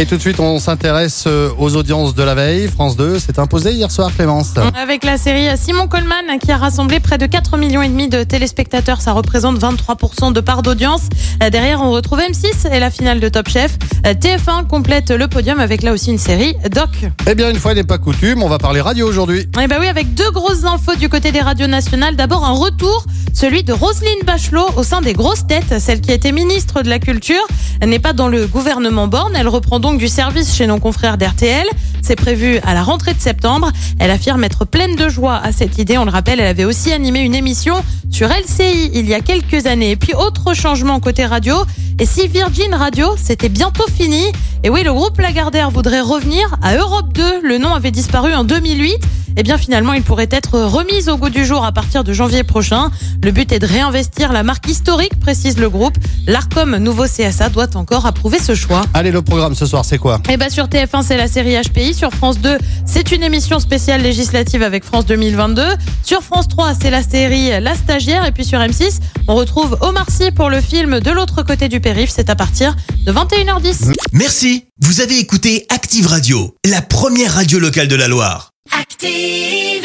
Et tout de suite, on s'intéresse euh, aux audiences de la veille. France 2 s'est imposé hier soir, Clémence. Avec la série Simon Coleman qui a rassemblé près de 4 millions et demi de téléspectateurs, ça représente 23% de part d'audience. Euh, Derrière, on retrouve M6 et la finale de Top Chef. Euh, TF1 complète le podium avec là aussi une série Doc. Eh bien, une fois n'est pas coutume, on va parler radio aujourd'hui. Eh ben oui, avec deux grosses infos du côté des radios nationales. D'abord un retour, celui de Roselyne Bachelot au sein des grosses têtes, celle qui était ministre de la Culture. Elle n'est pas dans le gouvernement Borne, elle reprend donc du service chez nos confrères d'RTL. C'est prévu à la rentrée de septembre. Elle affirme être pleine de joie à cette idée. On le rappelle, elle avait aussi animé une émission sur LCI il y a quelques années. Et puis autre changement côté radio. Et si Virgin Radio, c'était bientôt fini Et oui, le groupe Lagardère voudrait revenir à Europe 2. Le nom avait disparu en 2008. Eh bien finalement, il pourrait être remis au goût du jour à partir de janvier prochain. Le but est de réinvestir la marque historique, précise le groupe. L'Arcom nouveau CSA doit encore approuver ce choix. Allez, le programme ce soir, c'est quoi? Et bah sur TF1, c'est la série HPI. Sur France 2, c'est une émission spéciale législative avec France 2022. Sur France 3, c'est la série La Stagiaire. Et puis sur M6, on retrouve Omar Sy pour le film De l'autre côté du périph'. C'est à partir de 21h10. Merci, vous avez écouté Active Radio, la première radio locale de la Loire. Active.